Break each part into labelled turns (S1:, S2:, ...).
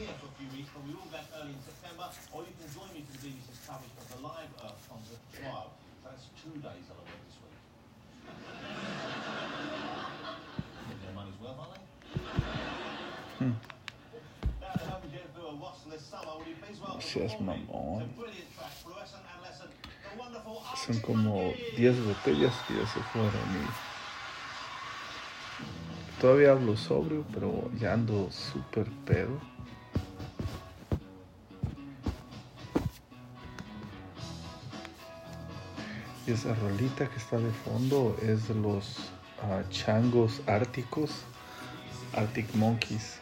S1: here for a few weeks, but we will back early in September, or you can join me for the BBC's coverage of the live Earth concert. So that's two days that I work this week. Their money's worth, aren't they? Now to help you get through a Rossler summer, you please welcome
S2: Seas mamón.
S1: the brilliant track, Fluorescent Adolescent, the wonderful
S2: Son como
S1: Monkeys.
S2: 10 botellas que ya se fueron y todavía hablo sobrio, pero ya ando súper pedo. Esa rolita que está de fondo es los ah, changos árticos, Arctic Monkeys.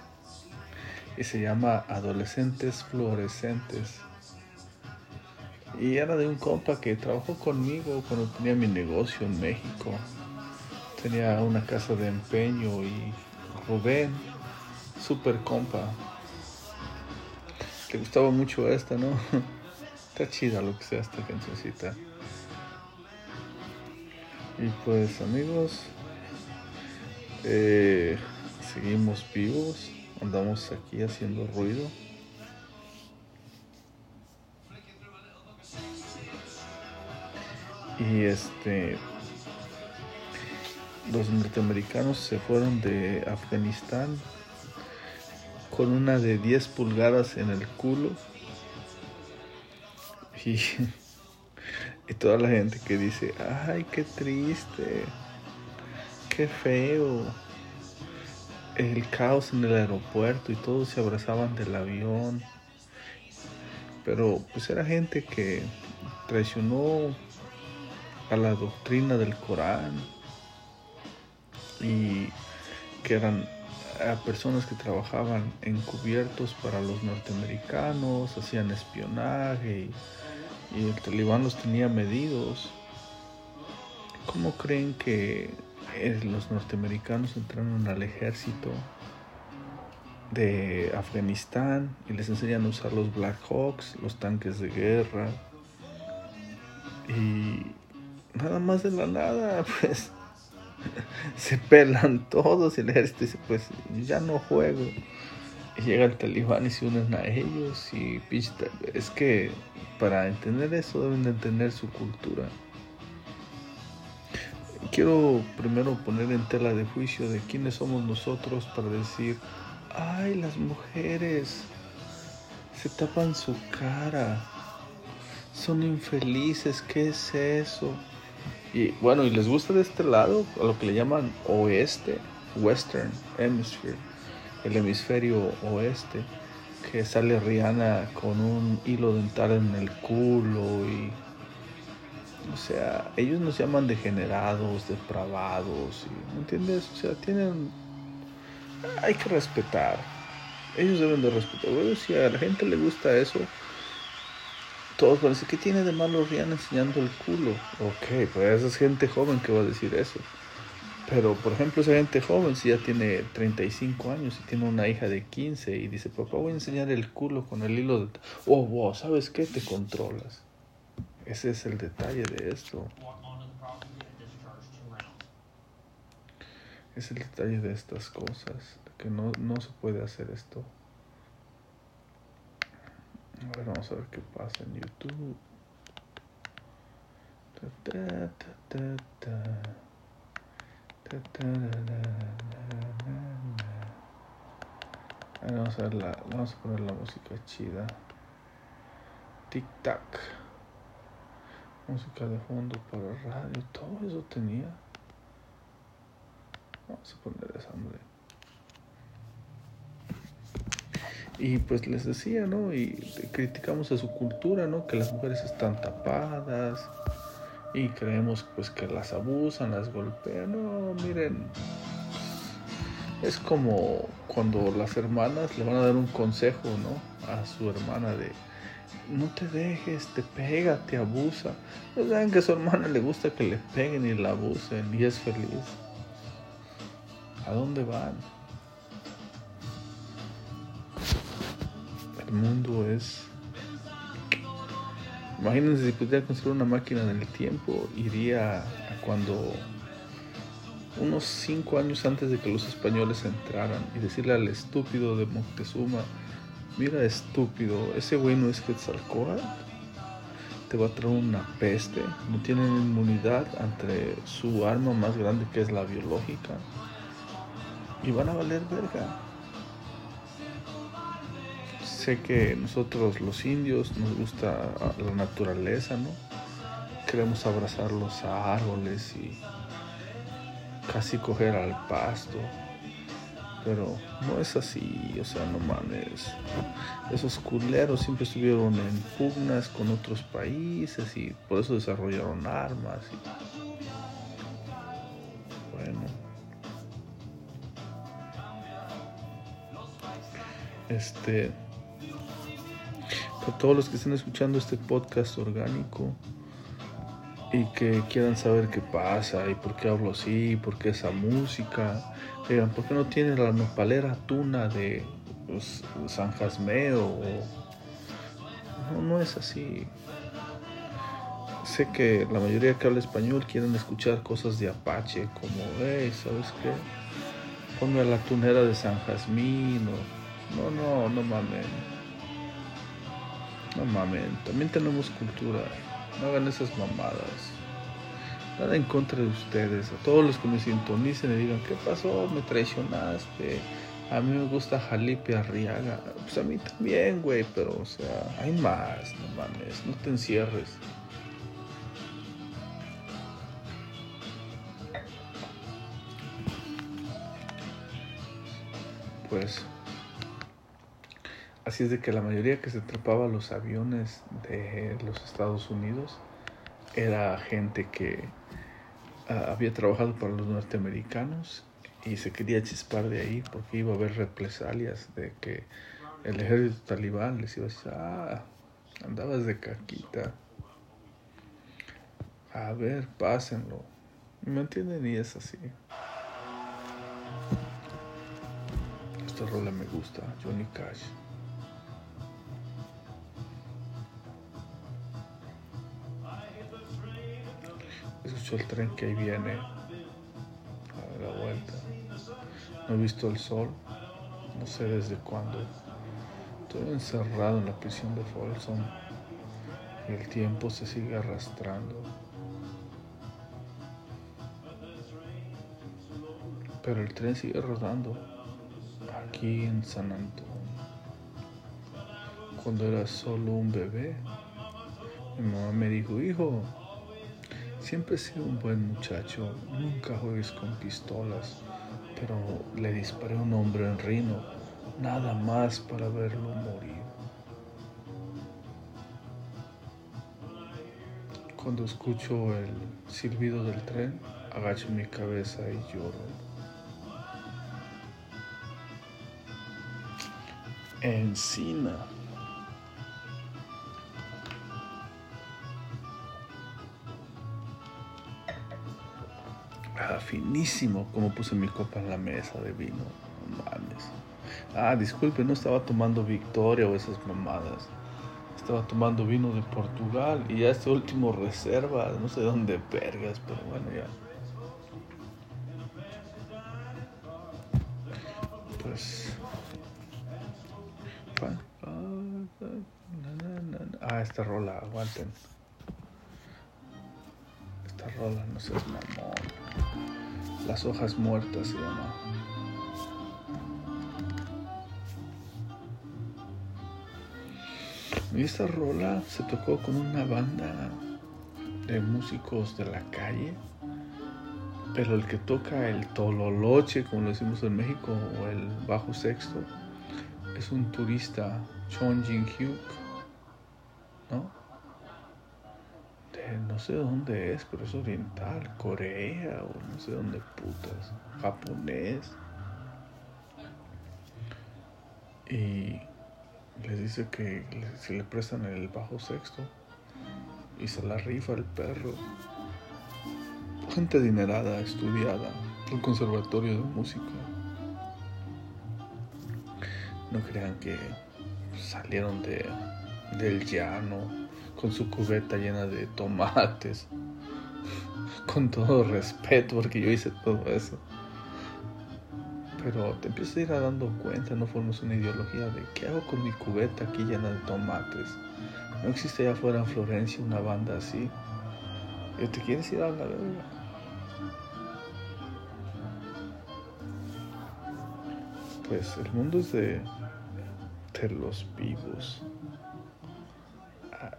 S2: Y se llama Adolescentes Fluorescentes. Y era de un compa que trabajó conmigo cuando tenía mi negocio en México. Tenía una casa de empeño y Rubén, super compa. Le gustaba mucho esta, ¿no? Está chida lo que sea esta cancioncita. Y pues amigos, eh, seguimos vivos, andamos aquí haciendo ruido. Y este, los norteamericanos se fueron de Afganistán con una de 10 pulgadas en el culo. Y, y toda la gente que dice, ay, qué triste, qué feo. El caos en el aeropuerto y todos se abrazaban del avión. Pero pues era gente que traicionó a la doctrina del Corán y que eran personas que trabajaban encubiertos para los norteamericanos, hacían espionaje y, y el talibán los tenía medidos. ¿Cómo creen que eh, los norteamericanos entraron al ejército de Afganistán y les enseñan a usar los Black Hawks, los tanques de guerra? Y nada más de la nada, pues se pelan todos y el ejército dice, pues ya no juego. Llega el talibán y se unen a ellos y es que para entender eso deben de entender su cultura. Quiero primero poner en tela de juicio de quiénes somos nosotros para decir, ay, las mujeres se tapan su cara, son infelices, ¿qué es eso? Y bueno, y les gusta de este lado, a lo que le llaman oeste, Western Hemisphere, el hemisferio oeste, que sale Rihanna con un hilo dental en el culo y... O sea, ellos nos llaman degenerados, depravados, y, ¿me entiendes? O sea, tienen... Hay que respetar. Ellos deben de respetar. Bueno, si a la gente le gusta eso, todos van a decir, ¿qué tiene de malo Rihanna enseñando el culo? Ok, pues esa es gente joven que va a decir eso. Pero, por ejemplo, esa gente joven, si ya tiene 35 años y tiene una hija de 15 y dice, papá, voy a enseñar el culo con el hilo de... Oh, wow, ¿sabes qué? Te controlas. Ese es el detalle de esto. Es el detalle de estas cosas. Que no, no se puede hacer esto. A ver, vamos a ver qué pasa en YouTube. Ta, ta, ta, vamos a la, vamos poner la música chida. Tic tac. Música de fondo para radio, todo eso tenía. Vamos a poner esa, hombre. Y pues les decía, ¿no? Y criticamos a su cultura, ¿no? Que las mujeres están tapadas y creemos pues que las abusan, las golpean. No, miren. Es como cuando las hermanas le van a dar un consejo, ¿no? A su hermana de no te dejes, te pega, te abusa. No saben que a su hermana le gusta que le peguen y la abusen y es feliz. ¿A dónde van? El mundo es... Imagínense si pudiera construir una máquina del tiempo, iría a cuando unos cinco años antes de que los españoles entraran y decirle al estúpido de Moctezuma, Mira, estúpido, ese güey no es Quetzalcóatl. Te va a traer una peste. No tienen inmunidad ante su arma más grande que es la biológica. Y van a valer verga. Sé que nosotros los indios nos gusta la naturaleza, ¿no? Queremos abrazar los árboles y casi coger al pasto. Pero no es así, o sea, no mames. Esos culeros siempre estuvieron en pugnas con otros países y por eso desarrollaron armas. Bueno. Este. Para todos los que estén escuchando este podcast orgánico y que quieran saber qué pasa y por qué hablo así, por qué esa música, digan, ¿por qué no tiene la nopalera tuna de pues, San Jasmeo? No, no es así. Sé que la mayoría que habla español quieren escuchar cosas de Apache, como, hey, ¿sabes qué? Ponme la tunera de San Jazmín No, no, no mamen. No mamen. También tenemos cultura. No hagan esas mamadas. Nada en contra de ustedes. A todos los que me sintonicen y digan, ¿qué pasó? Me traicionaste. A mí me gusta Jalipe Arriaga. Pues a mí también, güey. Pero, o sea, hay más. No mames. No te encierres. Pues Así es de que la mayoría que se trepaba a los aviones de los Estados Unidos era gente que uh, había trabajado para los norteamericanos y se quería chispar de ahí porque iba a haber represalias de que el ejército talibán les iba a decir, ah, andabas de caquita. A ver, pásenlo. ¿Me entienden? Y es así. Esta rola me gusta, Johnny Cash. El tren que ahí viene a la vuelta. No he visto el sol, no sé desde cuándo. Estoy encerrado en la prisión de Folsom y el tiempo se sigue arrastrando. Pero el tren sigue rodando aquí en San Antonio. Cuando era solo un bebé, mi mamá me dijo, hijo, siempre he sido un buen muchacho, nunca juegues con pistolas, pero le disparé a un hombre en Rino, nada más para verlo morir. Cuando escucho el silbido del tren, agacho mi cabeza y lloro. Encina. Ah, finísimo como puse mi copa en la mesa de vino. No mames. Ah, disculpe, no estaba tomando Victoria o esas mamadas. Estaba tomando vino de Portugal y ya este último reserva, no sé dónde vergas, pero bueno, ya. Pues Ah, esta rola, aguanten. Esta rola, no seas mamón. Las hojas muertas se llama. Y esta rola se tocó con una banda de músicos de la calle. Pero el que toca el tololoche, como lo decimos en México, o el bajo sexto, es un turista, Chong Jin Hyuk, ¿no? De no sé dónde es, pero es oriental, Corea o no sé dónde putas, japonés. Y les dice que si le prestan el bajo sexto y se la rifa el perro. Gente adinerada, estudiada, un conservatorio de música. No crean que salieron de, del llano con su cubeta llena de tomates. Con todo respeto, porque yo hice todo eso. Pero te empiezas a ir dando cuenta, no formas una ideología de qué hago con mi cubeta aquí llena de tomates. No existe allá afuera en Florencia una banda así. ¿Y te quieres ir a la verga? Pues el mundo es de, de los vivos.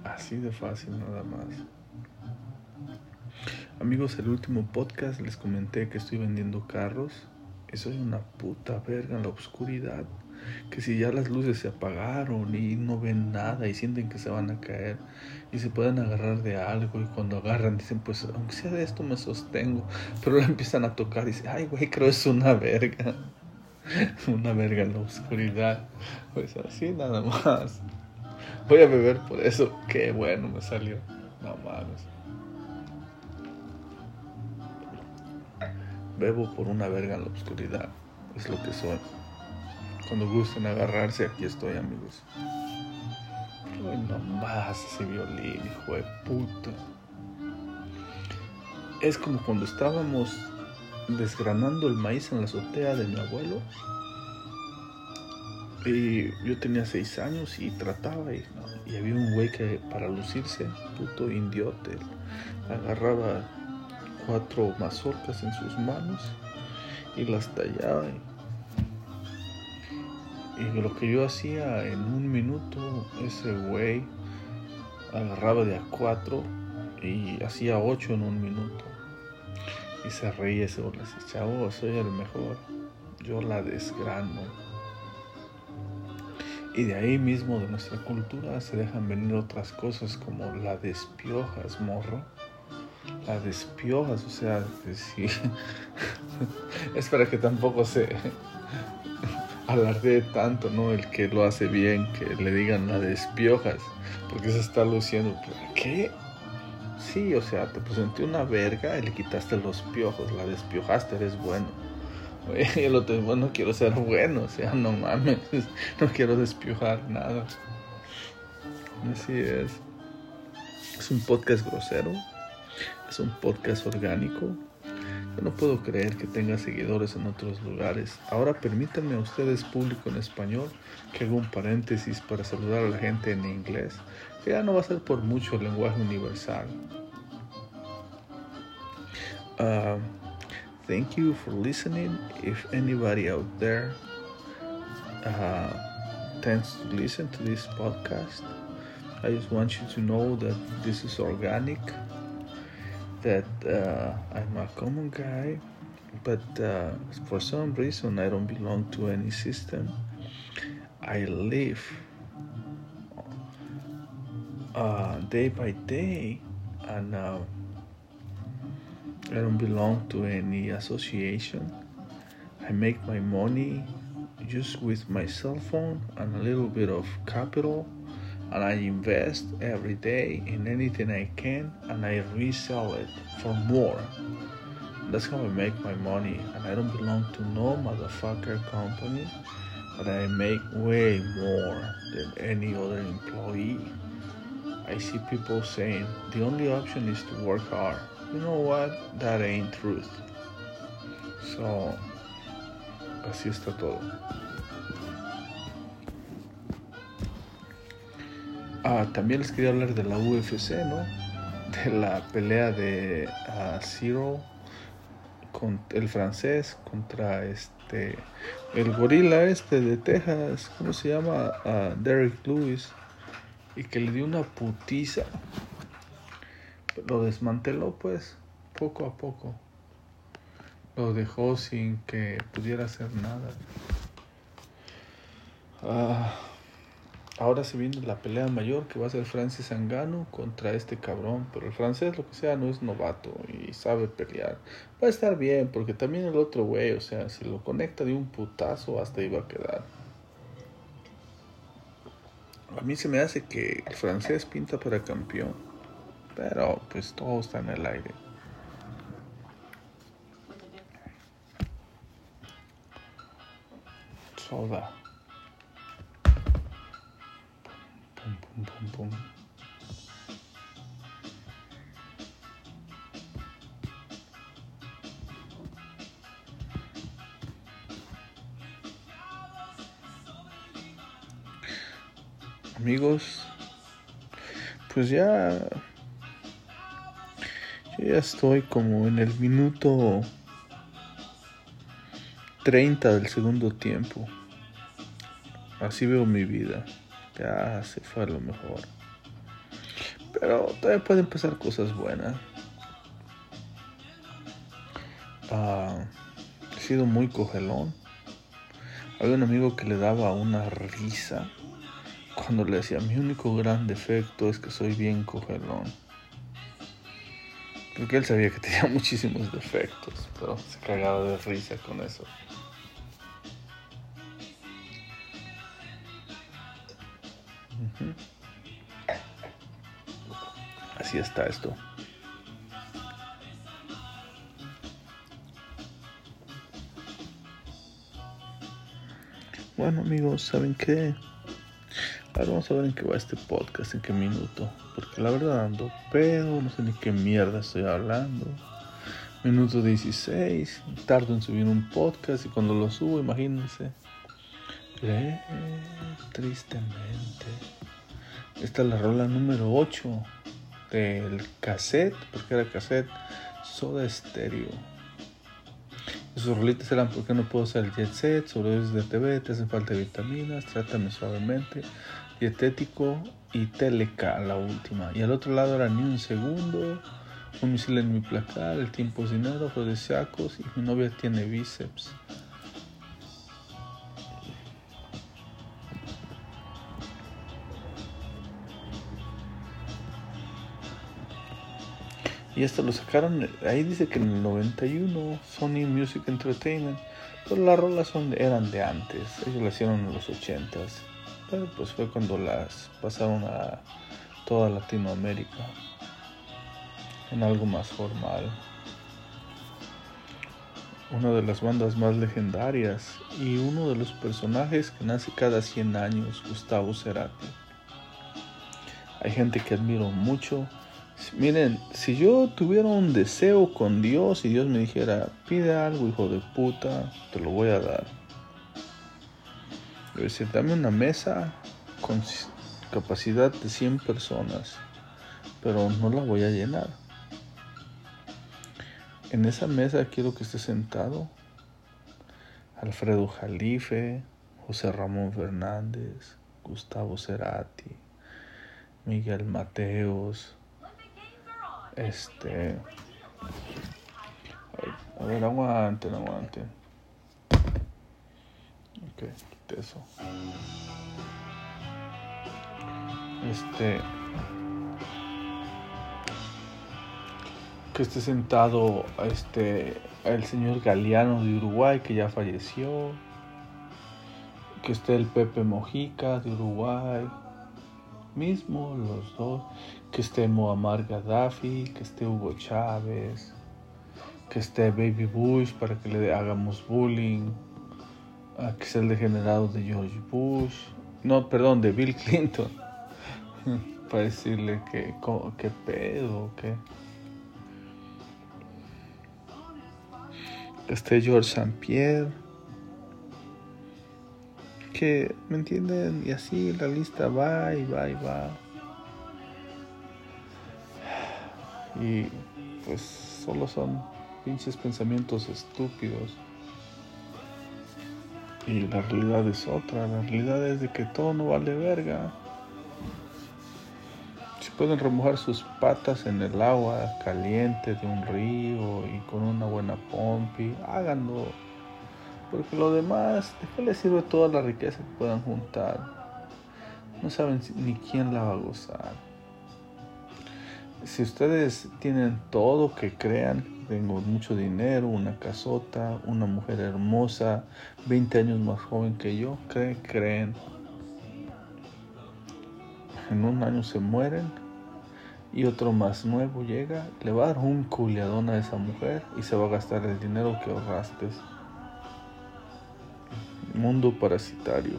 S2: Así de fácil nada más. Amigos, el último podcast les comenté que estoy vendiendo carros y soy una puta verga en la oscuridad. Que si ya las luces se apagaron y no ven nada y sienten que se van a caer y se pueden agarrar de algo y cuando agarran dicen pues aunque sea de esto me sostengo, pero la empiezan a tocar y dicen ay güey creo es una verga, una verga en la oscuridad. Pues así nada más. Voy a beber por eso, qué bueno me salió. No mames. Bebo por una verga en la oscuridad. Es lo que soy. Cuando gusten agarrarse, aquí estoy, amigos. Ay, no más ese violín, hijo de puta. Es como cuando estábamos desgranando el maíz en la azotea de mi abuelo. Y yo tenía seis años y trataba y, había un güey que para lucirse, puto indiote, agarraba cuatro mazorcas en sus manos y las tallaba. Y, lo que yo hacía en un minuto, ese güey agarraba de a cuatro y hacía ocho en un minuto. Y se reía ese güey, así, chavo, soy el mejor. Yo la desgrano. Y de ahí mismo de nuestra cultura se dejan venir otras cosas como la despiojas, morro la despiojas, o sea, sí. es para que tampoco se alardee tanto, ¿no? El que lo hace bien, que le digan la despiojas, porque se está luciendo. ¿Qué? Sí, o sea, te presenté una verga y le quitaste los piojos, la despiojaste, eres bueno. Y el otro, bueno, no quiero ser bueno, o sea, no mames, no quiero despiojar nada. Así es. Es un podcast grosero, es un podcast orgánico. Yo no puedo creer que tenga seguidores en otros lugares. Ahora permítanme a ustedes, público en español, que haga un paréntesis para saludar a la gente en inglés, que ya no va a ser por mucho el lenguaje universal. Uh, thank you for listening. If anybody out there uh, tends to listen to this podcast, I just want you to know that this is organic that uh, I'm a common guy, but uh, for some reason I don't belong to any system. I live uh, day by day, and uh, I don't belong to any association. I make my money just with my cell phone and a little bit of capital and I invest every day in anything I can and I resell it for more. That's how I make my money and I don't belong to no motherfucker company, but I make way more than any other employee. I see people saying the only option is to work hard. You know what? That ain't truth. So, así está todo. Ah, también les quería hablar de la UFC, ¿no? De la pelea de uh, Zero con el francés contra este el gorila este de Texas, ¿cómo se llama? Uh, Derek Lewis y que le dio una putiza. Lo desmanteló pues poco a poco. Lo dejó sin que pudiera hacer nada. Ah ahora se viene la pelea mayor que va a ser Francis Angano contra este cabrón. Pero el francés, lo que sea, no es novato y sabe pelear. Va a estar bien, porque también el otro güey, o sea, si lo conecta de un putazo, hasta iba a quedar. A mí se me hace que el francés pinta para campeón. Pero pues todo está en el aire. Soda. Pum, pum, pum, pum. Amigos, pues ya ya estoy como en el minuto 30 del segundo tiempo. Así veo mi vida. Ya se fue a lo mejor. Pero todavía pueden pasar cosas buenas. Ah, he sido muy cogelón. Había un amigo que le daba una risa cuando le decía, mi único gran defecto es que soy bien cogelón. Porque él sabía que tenía muchísimos defectos, pero se cagaba de risa con eso. Así está esto. Bueno amigos, ¿saben qué? Ahora vamos a ver en qué va este podcast, en qué minuto. Porque la verdad ando pedo, no sé ni qué mierda estoy hablando. Minuto 16, tardo en subir un podcast y cuando lo subo, imagínense. Eh, tristemente. Esta es la rola número 8 del cassette, porque era cassette, Soda Stereo. Sus rolitas eran porque no puedo hacer el jet set, sobredosis de TV, te hacen falta vitaminas, trátame suavemente, dietético y teleca la última. Y al otro lado era ni un segundo, un misil en mi placar, el tiempo es dinero, afrodisíacos y mi novia tiene bíceps. Y esto lo sacaron, ahí dice que en el 91, Sony Music Entertainment, pero las rolas son, eran de antes, ellos las hicieron en los 80s, pero pues fue cuando las pasaron a toda Latinoamérica, en algo más formal. Una de las bandas más legendarias y uno de los personajes que nace cada 100 años, Gustavo Cerati. Hay gente que admiro mucho, Miren, si yo tuviera un deseo con Dios y Dios me dijera, pide algo, hijo de puta, te lo voy a dar. Decir, dame una mesa con capacidad de 100 personas, pero no la voy a llenar. En esa mesa quiero que esté sentado Alfredo Jalife, José Ramón Fernández, Gustavo Cerati, Miguel Mateos, este. A ver, aguanten, aguanten. Ok, eso. Este. Que esté sentado este el señor Galeano de Uruguay que ya falleció. Que esté el Pepe Mojica de Uruguay mismo, los dos, que esté Muammar Gaddafi, que esté Hugo Chávez, que esté Baby Bush para que le hagamos bullying, a que sea el degenerado de George Bush, no, perdón, de Bill Clinton, para decirle que, que pedo, que... Esté George St. Pierre que, ¿me entienden? Y así la lista va y va y va. Y pues solo son pinches pensamientos estúpidos. Y la realidad es otra, la realidad es de que todo no vale verga. Si pueden remojar sus patas en el agua caliente de un río y con una buena pompi, háganlo porque lo demás, ¿de qué les sirve toda la riqueza que puedan juntar? No saben ni quién la va a gozar. Si ustedes tienen todo que crean, tengo mucho dinero, una casota, una mujer hermosa, 20 años más joven que yo, creen, creen. En un año se mueren y otro más nuevo llega, le va a dar un culiadón a esa mujer y se va a gastar el dinero que ahorraste mundo parasitario.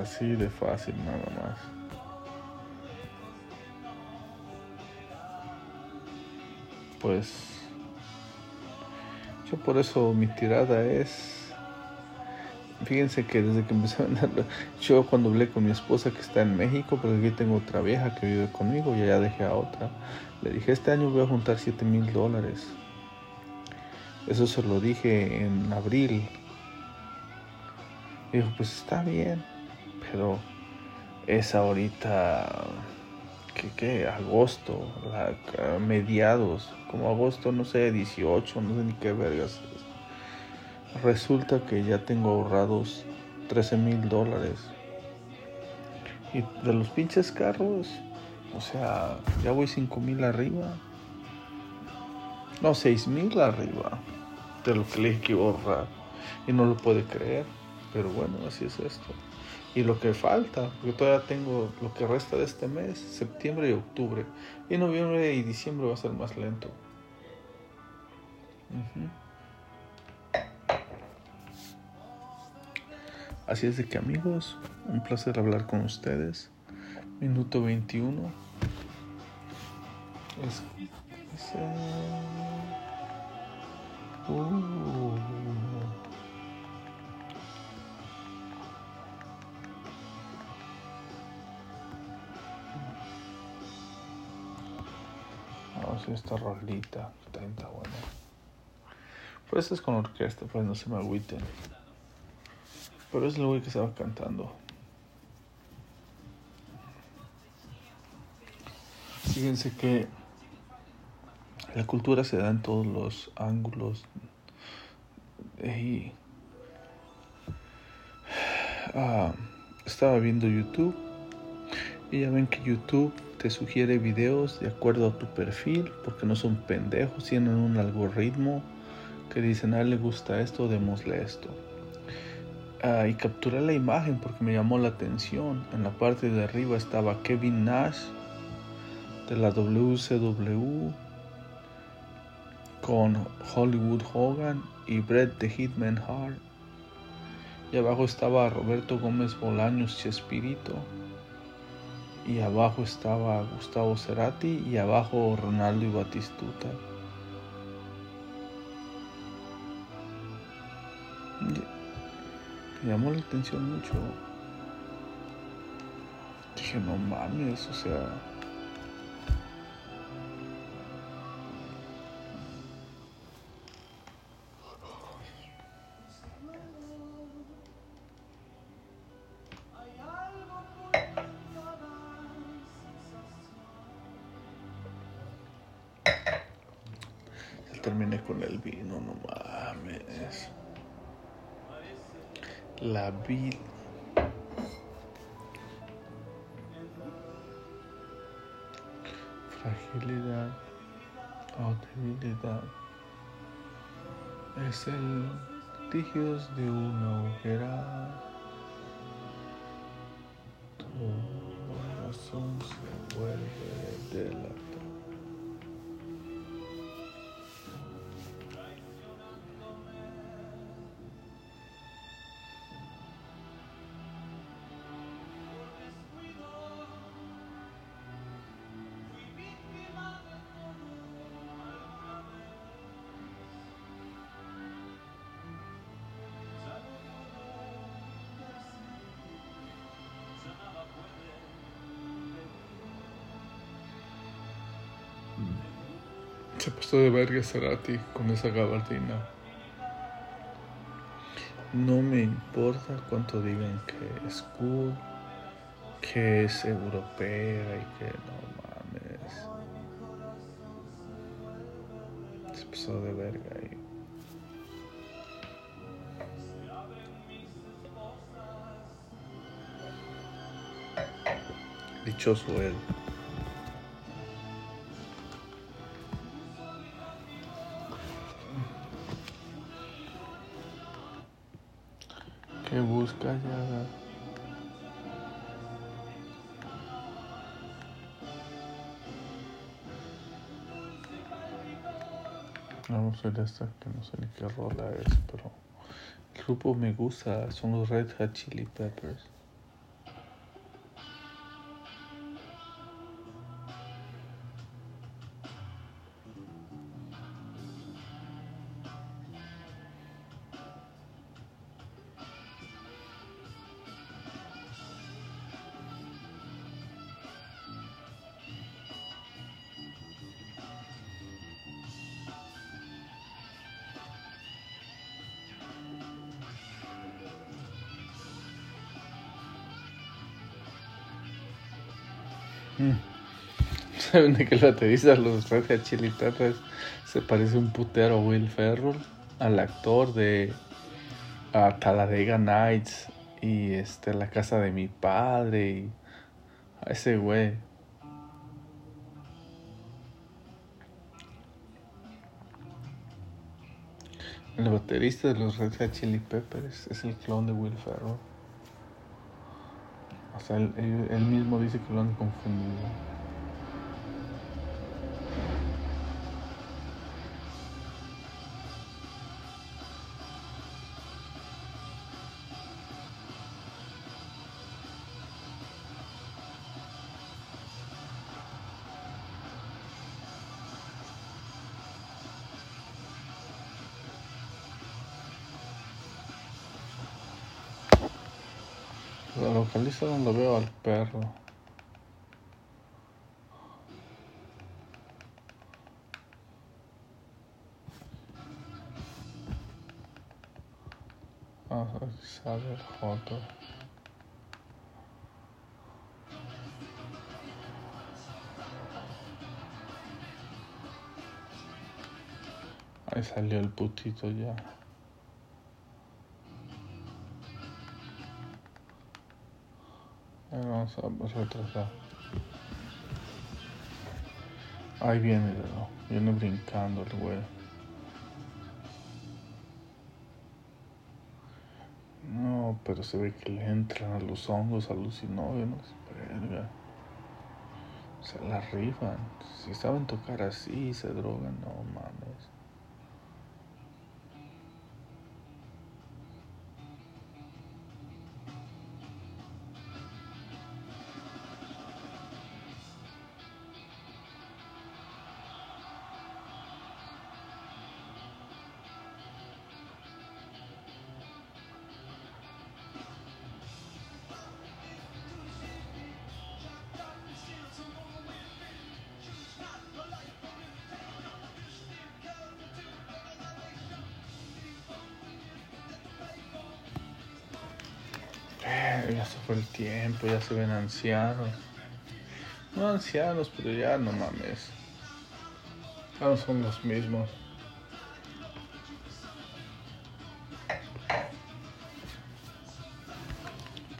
S2: Así de fácil nada más. Pues yo por eso mi tirada es Fíjense que desde que empecé a venderlo, yo cuando hablé con mi esposa que está en México, porque aquí tengo otra vieja que vive conmigo, y ya dejé a otra, le dije, este año voy a juntar 7 mil dólares. Eso se lo dije en abril. Dijo, pues está bien, pero es ahorita, ¿qué? qué? Agosto, la, mediados, como agosto, no sé, 18, no sé ni qué vergas. Resulta que ya tengo ahorrados 13 mil dólares. Y de los pinches carros, o sea, ya voy 5 mil arriba. No, 6 mil arriba de lo que le dije que ahorrar. Y no lo puede creer. Pero bueno, así es esto. Y lo que falta, porque todavía tengo lo que resta de este mes, septiembre y octubre. Y noviembre y diciembre va a ser más lento. Así es de que amigos, un placer hablar con ustedes. Minuto 21. Es, es, uh, Esta rolita, está, buena. Pues es con orquesta, pues no se me agüiten. Pero es lo que estaba cantando. Fíjense que la cultura se da en todos los ángulos. Ah, estaba viendo YouTube y ya ven que YouTube sugiere videos de acuerdo a tu perfil porque no son pendejos, tienen un algoritmo que dicen a él le gusta esto, démosle esto. Ah, y capturé la imagen porque me llamó la atención. En la parte de arriba estaba Kevin Nash de la WCW con Hollywood Hogan y Bret the Hitman Hart. Y abajo estaba Roberto Gómez Bolaños Chespirito. Y abajo estaba Gustavo Cerati y abajo Ronaldo y Batistuta. Me llamó la atención mucho. Dije, no mames, o sea. Terminé con el vino, no mames. La vida. Fragilidad o debilidad es el litigios de una hoguera. Se puso de verga Cerati con esa gabardina. No me importa cuánto digan que es cool, que es europea y que no mames. Se pasó de verga ahí. Dichoso él. Ver esta que no sé ni qué rola es, pero el grupo me gusta, son los Red Hot Chili Peppers. ¿Saben de de los Red Hot Chili Peppers se parece un putero a Will Ferrell? Al actor de a Talladega Nights y este La casa de mi padre y a ese güey. El baterista de los Red Hot Chili Peppers es el clon de Will Ferrell. O sea, él- él mismo dice que lo han confundido. Localizo donde veo al perro. Vamos a ver sale el foto. Ahí salió el putito ya. A ver, Vamos a retrasar. Ahí viene, viene brincando el güey. No, pero se ve que le entran a los hongos alucinógenos. Verga. Se la rifan. Si saben tocar así, se drogan, no mames. Ya se fue el tiempo, ya se ven ancianos. No ancianos, pero ya no mames. Ya no son los mismos.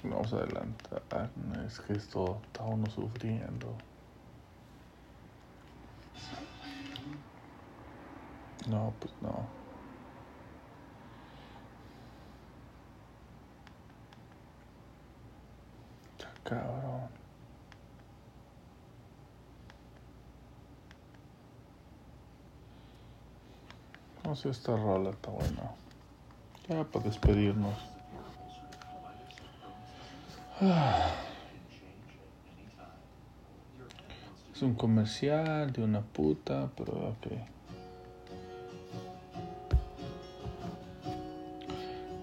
S2: Vamos a adelantar. Es que esto está uno sufriendo. No, pues no. Cabrón. No sé, esta rola está buena. Ya para despedirnos. Es un comercial de una puta, pero ok.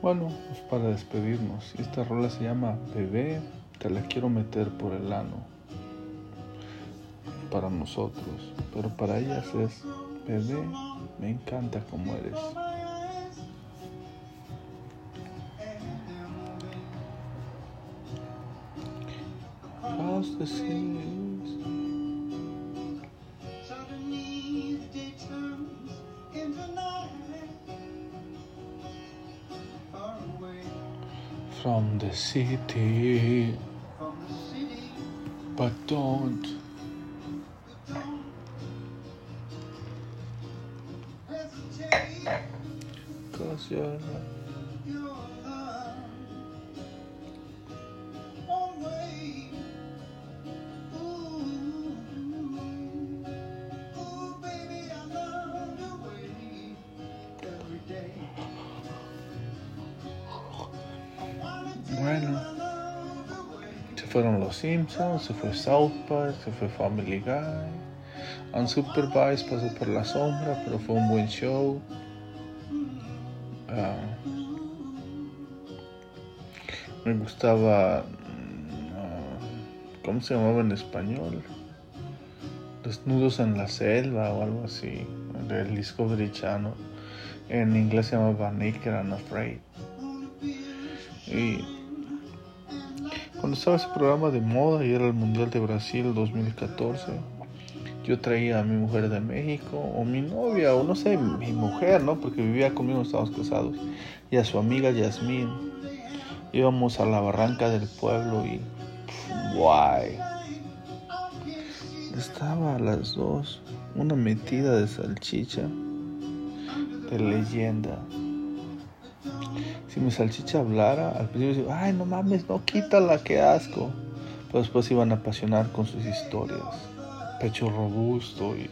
S2: Bueno, pues para despedirnos. Esta rola se llama Bebé, te la quiero meter por el ano. Para nosotros, pero para ellas es Bebé, me encanta como eres. From the city, but don't Simpsons, se fue South Park, se fue Family Guy. Unsupervised pasó por la sombra, pero fue un buen show. Ah, me gustaba. ah, ¿Cómo se llamaba en español? Desnudos en la selva o algo así. Del Discovery Channel. En inglés se llamaba Naked and Afraid. Y cuando estaba ese programa de moda y era el Mundial de Brasil 2014, yo traía a mi mujer de México, o mi novia, o no sé, mi mujer, ¿no? Porque vivía conmigo, estábamos casados, y a su amiga Yasmín. Íbamos a la barranca del pueblo y. ¡Guay! Estaba a las dos, una metida de salchicha, de leyenda. Si mi salchicha hablara, al principio decía, ay, no mames, no, quítala, qué asco. Pero después iban a apasionar con sus historias. Pecho robusto y...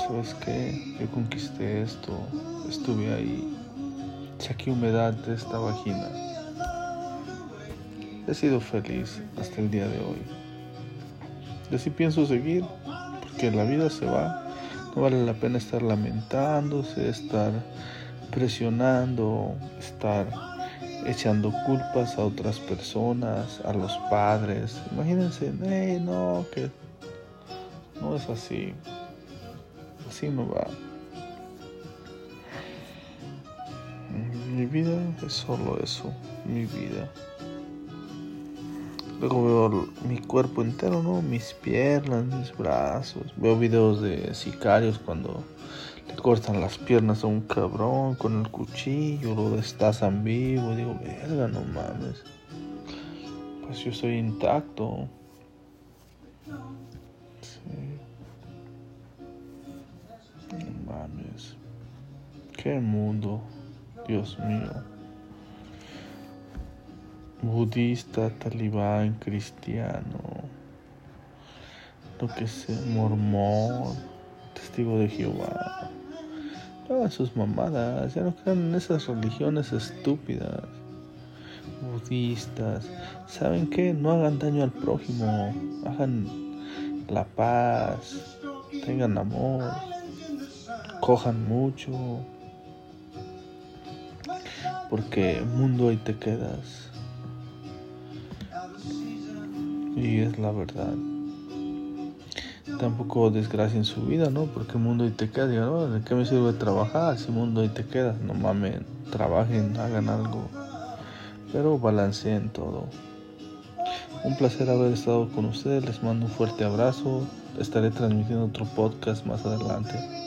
S2: ¿Sabes qué? Yo conquisté esto, estuve ahí, saqué humedad de esta vagina. He sido feliz hasta el día de hoy. Y así pienso seguir, porque la vida se va. No vale la pena estar lamentándose, estar presionando, estar echando culpas a otras personas, a los padres. Imagínense, "Ey, no, que no es así. Así no va. Mi vida es solo eso, mi vida. Luego veo mi cuerpo entero, ¿no? Mis piernas, mis brazos. Veo videos de sicarios cuando le cortan las piernas a un cabrón con el cuchillo, lo destazan vivo. Digo, verga, no mames. Pues yo estoy intacto. Sí. No mames. Qué mundo, Dios mío. Budista, talibán, cristiano, lo que sea, mormón, testigo de Jehová. Hagan sus mamadas, ya no crean en esas religiones estúpidas. Budistas, ¿saben qué? No hagan daño al prójimo, hagan la paz, tengan amor, cojan mucho, porque mundo ahí te quedas. Y es la verdad. Tampoco desgracien su vida, ¿no? Porque mundo ahí te quedas. Digan, "Oh, ¿de qué me sirve trabajar si mundo ahí te quedas? No mamen, trabajen, hagan algo. Pero balanceen todo. Un placer haber estado con ustedes. Les mando un fuerte abrazo. Estaré transmitiendo otro podcast más adelante.